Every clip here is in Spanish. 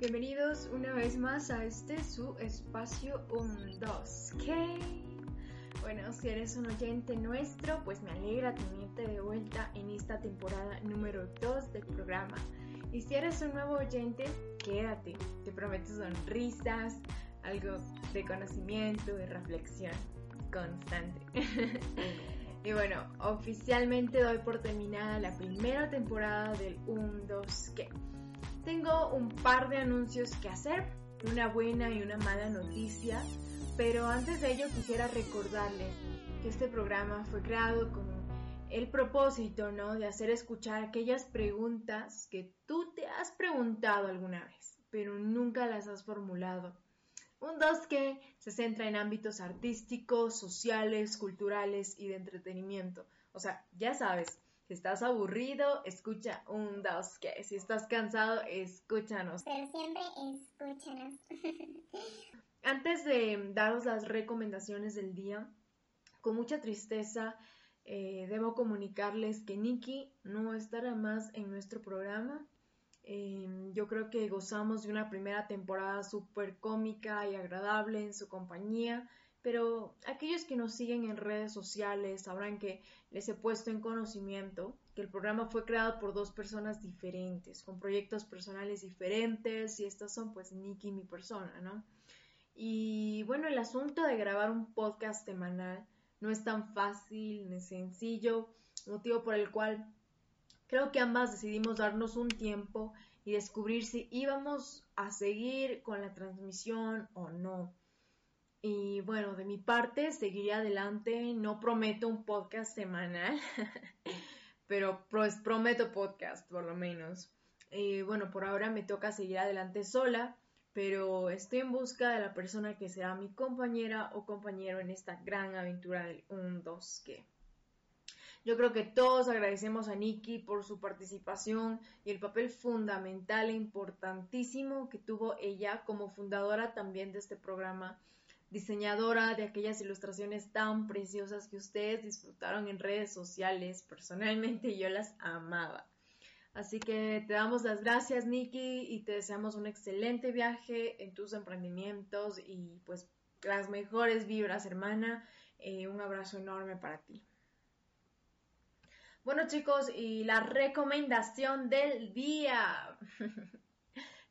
Bienvenidos una vez más a este su espacio 2. ¿Qué? Bueno, si eres un oyente nuestro, pues me alegra tenerte de vuelta en esta temporada número 2 del programa. Y si eres un nuevo oyente, quédate. Te prometo sonrisas, algo de conocimiento, de reflexión constante. y bueno, oficialmente doy por terminada la primera temporada del 1, 2, ¿qué? Tengo un par de anuncios que hacer, una buena y una mala noticia, pero antes de ello quisiera recordarles que este programa fue creado con el propósito, ¿no? De hacer escuchar aquellas preguntas que tú te has preguntado alguna vez, pero nunca las has formulado. Un dos que se centra en ámbitos artísticos, sociales, culturales y de entretenimiento. O sea, ya sabes, si estás aburrido, escucha un dos que. Si estás cansado, escúchanos. Pero siempre escúchanos. Antes de daros las recomendaciones del día, con mucha tristeza eh, debo comunicarles que Nikki no estará más en nuestro programa. Em, yo creo que gozamos de una primera temporada súper cómica y agradable en su compañía pero aquellos que nos siguen en redes sociales sabrán que les he puesto en conocimiento que el programa fue creado por dos personas diferentes, con proyectos personales diferentes, y estas son pues Nicky y mi persona, ¿no? Y bueno, el asunto de grabar un podcast semanal no es tan fácil ni sencillo, motivo por el cual creo que ambas decidimos darnos un tiempo y descubrir si íbamos a seguir con la transmisión o no. Y bueno, de mi parte, seguiré adelante. No prometo un podcast semanal, pero pues prometo podcast por lo menos. Y bueno, por ahora me toca seguir adelante sola, pero estoy en busca de la persona que será mi compañera o compañero en esta gran aventura del 1, 2, que. Yo creo que todos agradecemos a Nikki por su participación y el papel fundamental e importantísimo que tuvo ella como fundadora también de este programa diseñadora de aquellas ilustraciones tan preciosas que ustedes disfrutaron en redes sociales. Personalmente yo las amaba. Así que te damos las gracias, Nikki, y te deseamos un excelente viaje en tus emprendimientos y pues las mejores vibras, hermana. Eh, un abrazo enorme para ti. Bueno chicos, y la recomendación del día.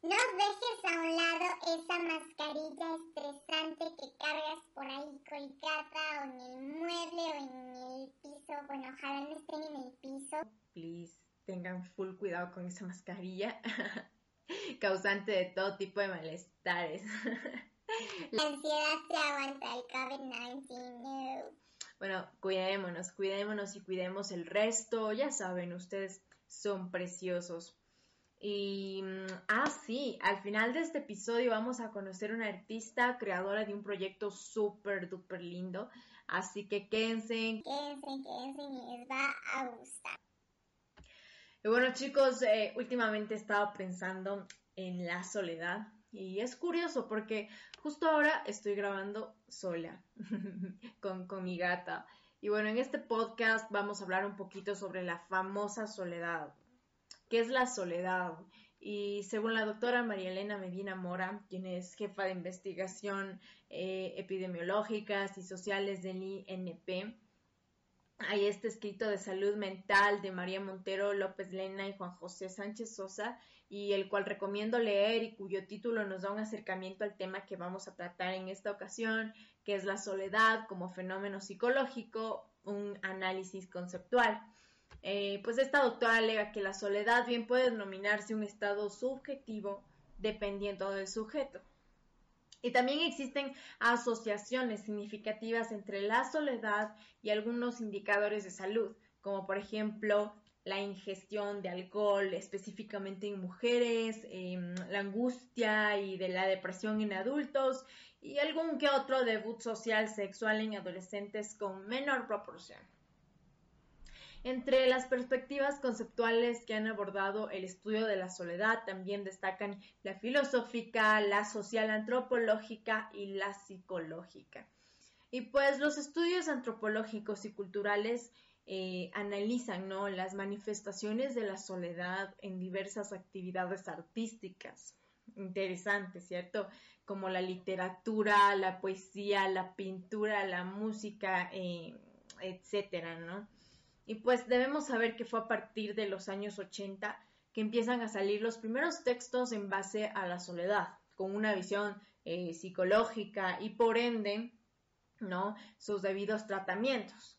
No dejes a un lado esa mascarilla estresante que cargas por ahí colgada o en el mueble o en el piso. Bueno, ojalá no estén en el piso. Please, tengan full cuidado con esa mascarilla. Causante de todo tipo de malestares. La ansiedad se aguanta el COVID-19. No. Bueno, cuidémonos, cuidémonos y cuidemos el resto. Ya saben, ustedes son preciosos. Y, mm, ah, sí, al final de este episodio vamos a conocer una artista creadora de un proyecto súper, duper lindo. Así que quédense. Quédense, quédense y les va a gustar. Y bueno, chicos, eh, últimamente he estado pensando en la soledad. Y es curioso porque justo ahora estoy grabando sola con, con mi gata. Y bueno, en este podcast vamos a hablar un poquito sobre la famosa soledad qué es la soledad. Y según la doctora María Elena Medina Mora, quien es jefa de investigación eh, epidemiológicas y sociales del INP, hay este escrito de salud mental de María Montero López Lena y Juan José Sánchez Sosa, y el cual recomiendo leer y cuyo título nos da un acercamiento al tema que vamos a tratar en esta ocasión, que es la soledad como fenómeno psicológico, un análisis conceptual. Eh, pues esta doctora alega que la soledad bien puede denominarse un estado subjetivo dependiendo del sujeto. Y también existen asociaciones significativas entre la soledad y algunos indicadores de salud, como por ejemplo la ingestión de alcohol específicamente en mujeres, em, la angustia y de la depresión en adultos y algún que otro debut social sexual en adolescentes con menor proporción. Entre las perspectivas conceptuales que han abordado el estudio de la soledad también destacan la filosófica, la social antropológica y la psicológica. Y pues los estudios antropológicos y culturales eh, analizan ¿no? las manifestaciones de la soledad en diversas actividades artísticas. Interesante, ¿cierto? Como la literatura, la poesía, la pintura, la música, eh, etcétera, ¿no? Y pues debemos saber que fue a partir de los años 80 que empiezan a salir los primeros textos en base a la soledad, con una visión eh, psicológica y por ende, ¿no? Sus debidos tratamientos.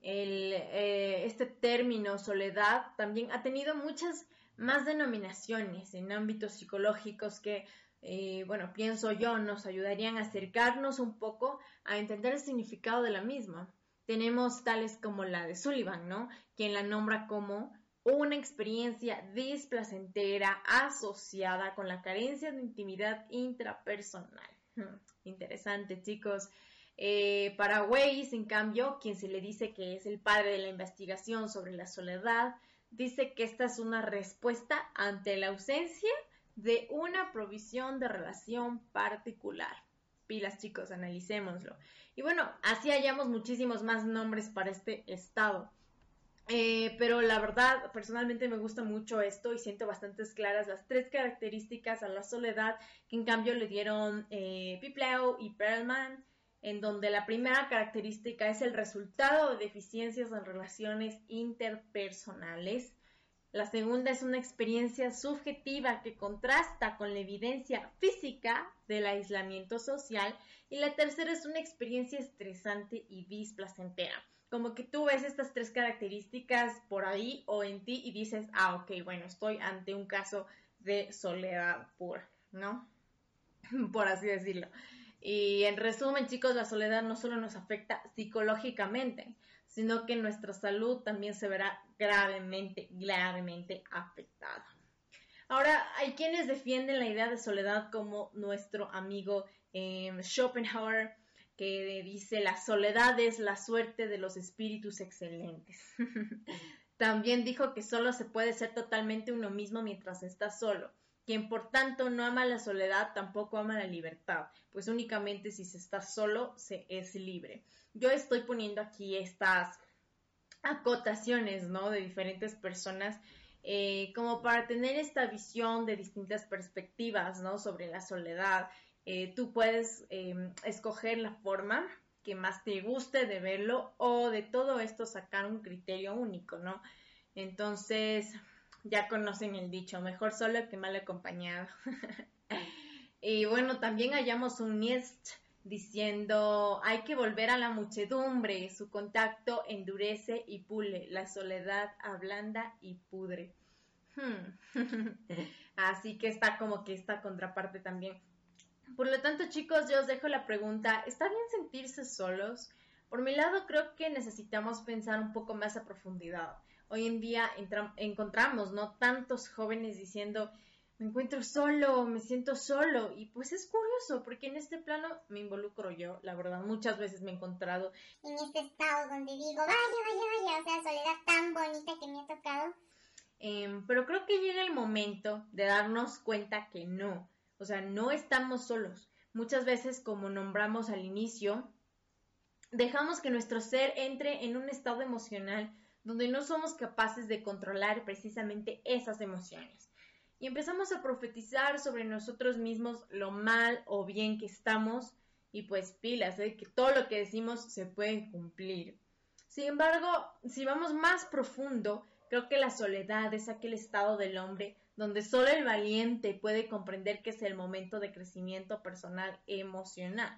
Eh, este término soledad también ha tenido muchas más denominaciones en ámbitos psicológicos que, eh, bueno, pienso yo, nos ayudarían a acercarnos un poco a entender el significado de la misma tenemos tales como la de Sullivan, ¿no? Quien la nombra como una experiencia displacentera asociada con la carencia de intimidad intrapersonal. Hmm, interesante, chicos. Eh, para Weiss, en cambio, quien se le dice que es el padre de la investigación sobre la soledad, dice que esta es una respuesta ante la ausencia de una provisión de relación particular. Pilas, chicos, analicémoslo. Y bueno, así hallamos muchísimos más nombres para este estado. Eh, pero la verdad, personalmente me gusta mucho esto y siento bastantes claras las tres características a la soledad que en cambio le dieron eh, y Perlman, en donde la primera característica es el resultado de deficiencias en relaciones interpersonales. La segunda es una experiencia subjetiva que contrasta con la evidencia física del aislamiento social y la tercera es una experiencia estresante y displacentera. Como que tú ves estas tres características por ahí o en ti y dices, ah, ok, bueno, estoy ante un caso de soledad pura, ¿no? por así decirlo. Y en resumen, chicos, la soledad no solo nos afecta psicológicamente, sino que nuestra salud también se verá gravemente, gravemente afectada. Ahora, hay quienes defienden la idea de soledad como nuestro amigo em, Schopenhauer, que dice la soledad es la suerte de los espíritus excelentes. También dijo que solo se puede ser totalmente uno mismo mientras está solo. Quien por tanto no ama la soledad tampoco ama la libertad, pues únicamente si se está solo se es libre. Yo estoy poniendo aquí estas acotaciones, ¿no? De diferentes personas eh, como para tener esta visión de distintas perspectivas, ¿no? Sobre la soledad. Eh, tú puedes em, escoger la forma que más te guste de verlo o de todo esto sacar un criterio único, ¿no? Entonces, ya conocen el dicho, mejor solo que mal acompañado. y bueno, también hallamos un Nietzsche diciendo hay que volver a la muchedumbre, su contacto endurece y pule, la soledad ablanda y pudre. Hmm. Así que está como que esta contraparte también. Por lo tanto, chicos, yo os dejo la pregunta, ¿está bien sentirse solos? Por mi lado, creo que necesitamos pensar un poco más a profundidad. Hoy en día encontramos, ¿no? Tantos jóvenes diciendo, me encuentro solo, me siento solo. Y pues es curioso, porque en este plano me involucro yo, la verdad, muchas veces me he encontrado. En este estado donde digo, vaya, vaya, vaya, o sea, soledad tan bonita que me ha tocado. Em, pero creo que llega el momento de darnos cuenta que no, o sea, no estamos solos. Muchas veces, como nombramos al inicio, dejamos que nuestro ser entre en un estado emocional donde no somos capaces de controlar precisamente esas emociones. Y empezamos a profetizar sobre nosotros mismos lo mal o bien que estamos y pues pilas, ¿eh? que todo lo que decimos se puede cumplir. Sin embargo, si vamos más profundo, creo que la soledad es aquel estado del hombre donde solo el valiente puede comprender que es el momento de crecimiento personal emocional.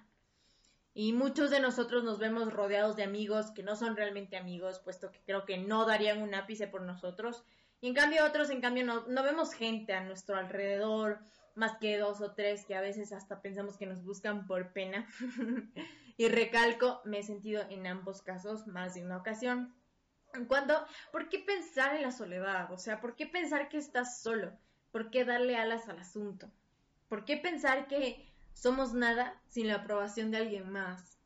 Y muchos de nosotros nos vemos rodeados de amigos que no son realmente amigos, puesto que creo que no darían un ápice por nosotros. Y en cambio otros, en cambio, no, no vemos gente a nuestro alrededor, más que dos o tres que a veces hasta pensamos que nos buscan por pena. y recalco, me he sentido en ambos casos más de una ocasión. Cuando, ¿por qué pensar en la soledad? O sea, ¿por qué pensar que estás solo? ¿Por qué darle alas al asunto? ¿Por qué pensar que somos nada sin la aprobación de alguien más?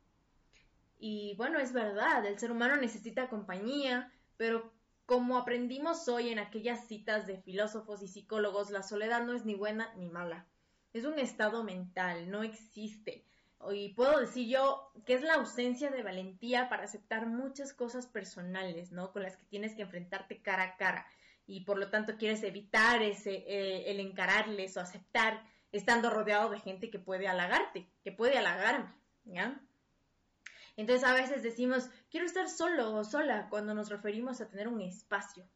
Y bueno, es verdad, el ser humano necesita compañía, pero como aprendimos hoy en aquellas citas de filósofos y psicólogos, la soledad no es ni buena ni mala. Es un estado mental, no existe. Y puedo decir yo que es la ausencia de valentía para aceptar muchas cosas personales, ¿no? Con las que tienes que enfrentarte cara a cara. Y por lo tanto quieres evitar ese, eh, el encararles o aceptar estando rodeado de gente que puede halagarte, que puede halagarme, ¿ya? Entonces a veces decimos, quiero estar solo o sola cuando nos referimos a tener un espacio.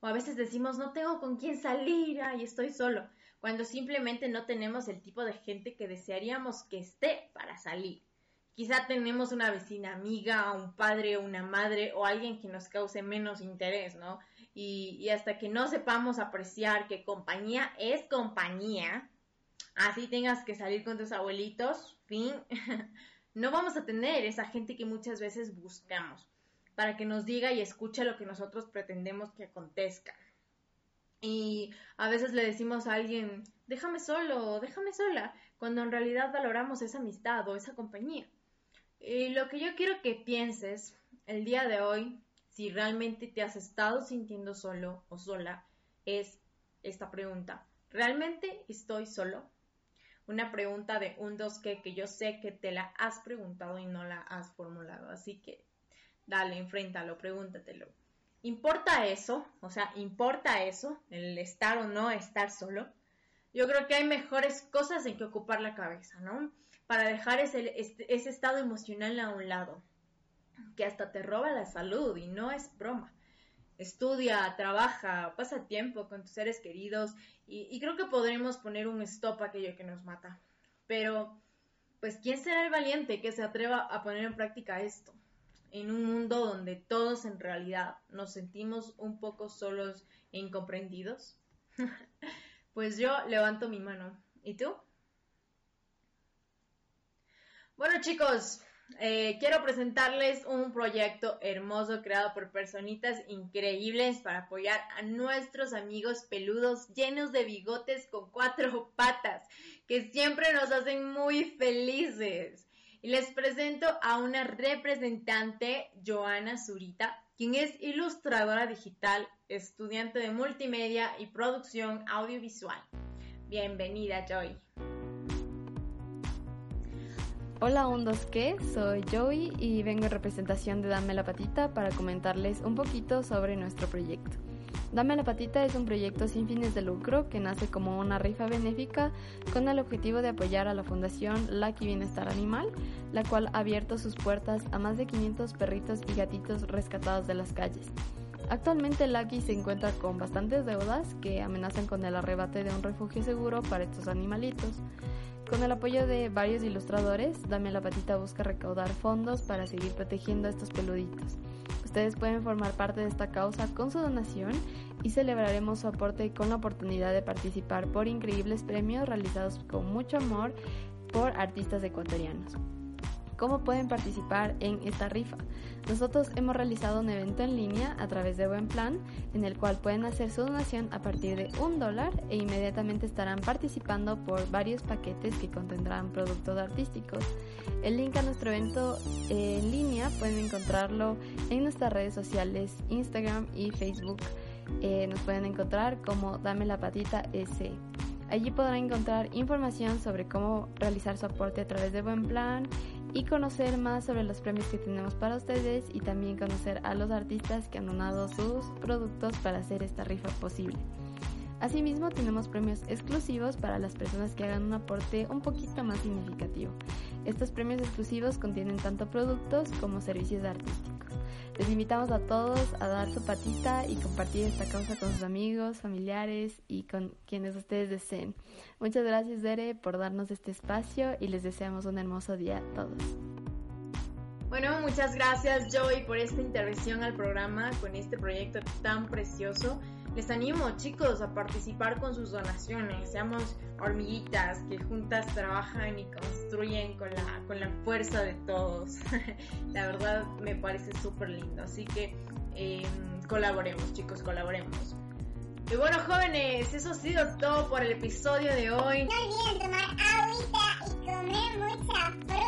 O a veces decimos, no tengo con quién salir, y estoy solo, cuando simplemente no tenemos el tipo de gente que desearíamos que esté para salir. Quizá tenemos una vecina amiga, un padre, una madre o alguien que nos cause menos interés, ¿no? Y, y hasta que no sepamos apreciar que compañía es compañía, así tengas que salir con tus abuelitos, fin, no vamos a tener esa gente que muchas veces buscamos para que nos diga y escuche lo que nosotros pretendemos que acontezca. Y a veces le decimos a alguien, déjame solo, déjame sola, cuando en realidad valoramos esa amistad o esa compañía. Y lo que yo quiero que pienses el día de hoy, si realmente te has estado sintiendo solo o sola, es esta pregunta. ¿Realmente estoy solo? Una pregunta de un dos que, que yo sé que te la has preguntado y no la has formulado. Así que dale, enfréntalo, pregúntatelo. ¿Importa eso? O sea, ¿importa eso? El estar o no estar solo. Yo creo que hay mejores cosas en que ocupar la cabeza, ¿no? Para dejar ese, este, ese estado emocional a un lado, que hasta te roba la salud y no es broma estudia, trabaja, pasa tiempo con tus seres queridos y, creo que podremos poner un stop a aquello que nos mata. Pero, pues, ¿quién será el valiente que se atreva a poner en práctica esto? En un mundo donde todos en realidad nos sentimos un poco solos e incomprendidos. pues yo levanto mi mano. ¿Y tú? Bueno chicos, eh, quiero presentarles un proyecto hermoso creado por personitas increíbles para apoyar a nuestros amigos peludos llenos de bigotes con cuatro patas que siempre nos hacen muy felices. Y les presento a una representante, Joana Zurita, quien es ilustradora digital, estudiante de multimedia y producción audiovisual. Bienvenida, Joy. Hola ondos que, soy Joey y vengo en representación de Dame la Patita para comentarles un poquito sobre nuestro proyecto. Dame la Patita es un proyecto sin fines de lucro que nace como una rifa benéfica con el objetivo de apoyar a la Fundación Lucky Bienestar Animal, la cual ha abierto sus puertas a más de 500 perritos y gatitos rescatados de las calles. Actualmente Lucky se encuentra con bastantes deudas que amenazan con el arrebate de un refugio seguro para estos animalitos. Con el apoyo de varios ilustradores, Dame la Patita busca recaudar fondos para seguir protegiendo a estos peluditos. Ustedes pueden formar parte de esta causa con su donación y celebraremos su aporte con la oportunidad de participar por increíbles premios realizados con mucho amor por artistas ecuatorianos. ¿Cómo pueden participar en esta rifa? Nosotros hemos realizado un evento en línea a través de Buen Plan, en el cual pueden hacer su donación a partir de un dólar e inmediatamente estarán participando por varios paquetes que contendrán productos artísticos. El link a nuestro evento en línea pueden encontrarlo en nuestras redes sociales Instagram y Facebook. Eh, nos pueden encontrar como Dame la Patita S. Allí podrán encontrar información sobre cómo realizar su aporte a través de Buen Plan y conocer más sobre los premios que tenemos para ustedes y también conocer a los artistas que han donado sus productos para hacer esta rifa posible. Asimismo, tenemos premios exclusivos para las personas que hagan un aporte un poquito más significativo. Estos premios exclusivos contienen tanto productos como servicios artísticos. Les invitamos a todos a dar su patita y compartir esta causa con sus amigos, familiares y con quienes ustedes deseen. Muchas gracias, Dere, por darnos este espacio y les deseamos un hermoso día a todos. Bueno, muchas gracias Joy por esta intervención al programa con este proyecto tan precioso. Les animo chicos a participar con sus donaciones, seamos hormiguitas que juntas trabajan y construyen con la, con la fuerza de todos. la verdad me parece súper lindo, así que em, colaboremos chicos, colaboremos. Y bueno jóvenes, eso ha sido todo por el episodio de hoy. No olviden tomar agüita y comer mucha fruta.